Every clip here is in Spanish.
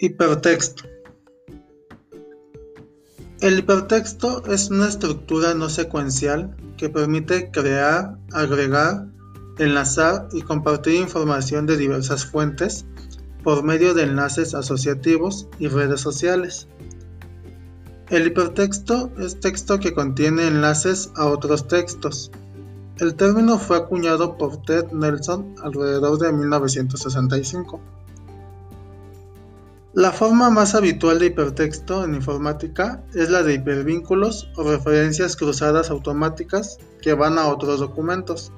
Hipertexto. El hipertexto es una estructura no secuencial que permite crear, agregar, enlazar y compartir información de diversas fuentes por medio de enlaces asociativos y redes sociales. El hipertexto es texto que contiene enlaces a otros textos. El término fue acuñado por Ted Nelson alrededor de 1965. La forma más habitual de hipertexto en informática es la de hipervínculos o referencias cruzadas automáticas que van a otros documentos.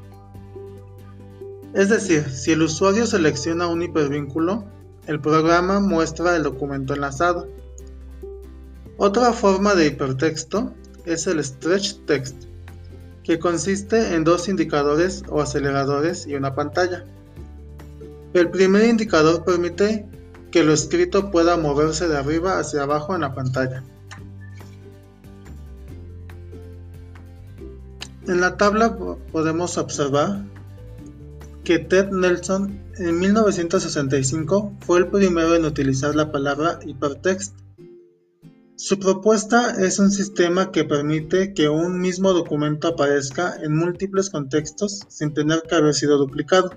Es decir, si el usuario selecciona un hipervínculo, el programa muestra el documento enlazado. Otra forma de hipertexto es el stretch text, que consiste en dos indicadores o aceleradores y una pantalla. El primer indicador permite que lo escrito pueda moverse de arriba hacia abajo en la pantalla. En la tabla podemos observar que Ted Nelson en 1965 fue el primero en utilizar la palabra hypertext. Su propuesta es un sistema que permite que un mismo documento aparezca en múltiples contextos sin tener que haber sido duplicado.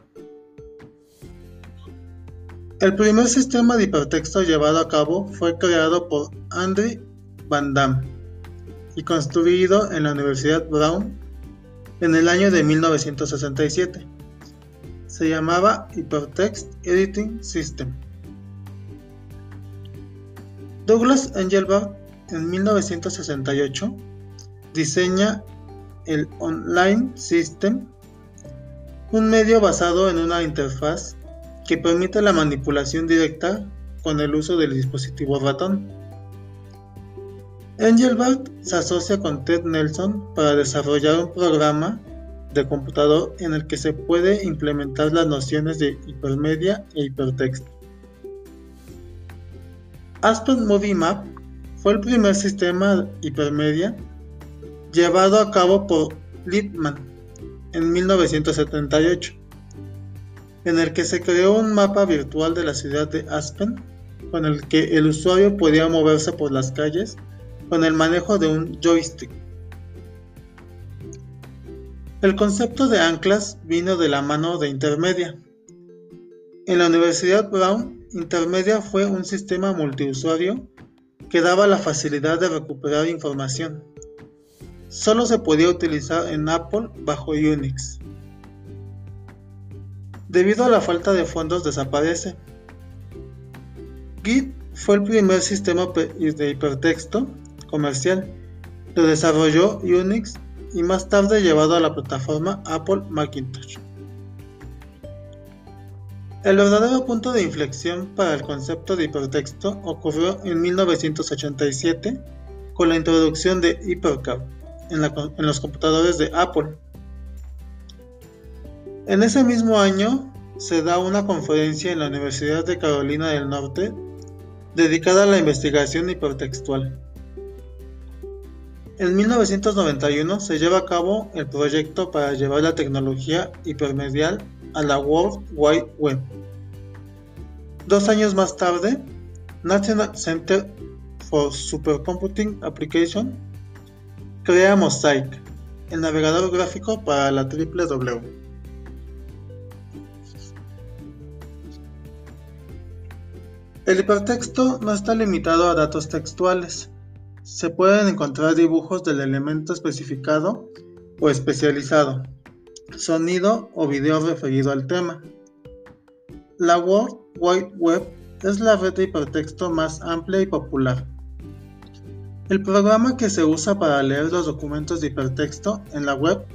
El primer sistema de hipertexto llevado a cabo fue creado por Andrew Van Damme y construido en la Universidad Brown en el año de 1967. Se llamaba Hypertext Editing System. Douglas Engelbart en 1968 diseña el Online System, un medio basado en una interfaz que permite la manipulación directa con el uso del dispositivo ratón. Engelbart se asocia con Ted Nelson para desarrollar un programa de computador en el que se puede implementar las nociones de hipermedia e hipertexto. Aspen Movie Map fue el primer sistema hipermedia llevado a cabo por Lippmann en 1978 en el que se creó un mapa virtual de la ciudad de Aspen, con el que el usuario podía moverse por las calles con el manejo de un joystick. El concepto de anclas vino de la mano de Intermedia. En la Universidad Brown, Intermedia fue un sistema multiusuario que daba la facilidad de recuperar información. Solo se podía utilizar en Apple bajo Unix debido a la falta de fondos desaparece. Git fue el primer sistema de hipertexto comercial. Lo desarrolló Unix y más tarde llevado a la plataforma Apple Macintosh. El verdadero punto de inflexión para el concepto de hipertexto ocurrió en 1987 con la introducción de HyperCard en los computadores de Apple. En ese mismo año se da una conferencia en la Universidad de Carolina del Norte dedicada a la investigación hipertextual. En 1991 se lleva a cabo el proyecto para llevar la tecnología hipermedial a la World Wide Web. Dos años más tarde, National Center for Supercomputing Application crea Mosaic, el navegador gráfico para la WWW. El hipertexto no está limitado a datos textuales. Se pueden encontrar dibujos del elemento especificado o especializado, sonido o video referido al tema. La World Wide Web es la red de hipertexto más amplia y popular. El programa que se usa para leer los documentos de hipertexto en la web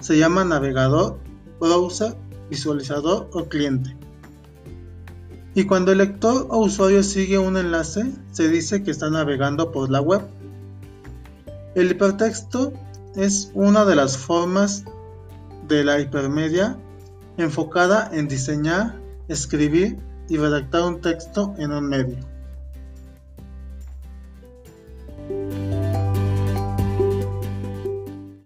se llama navegador, browser, visualizador o cliente. Y cuando el lector o usuario sigue un enlace, se dice que está navegando por la web. El hipertexto es una de las formas de la hipermedia enfocada en diseñar, escribir y redactar un texto en un medio.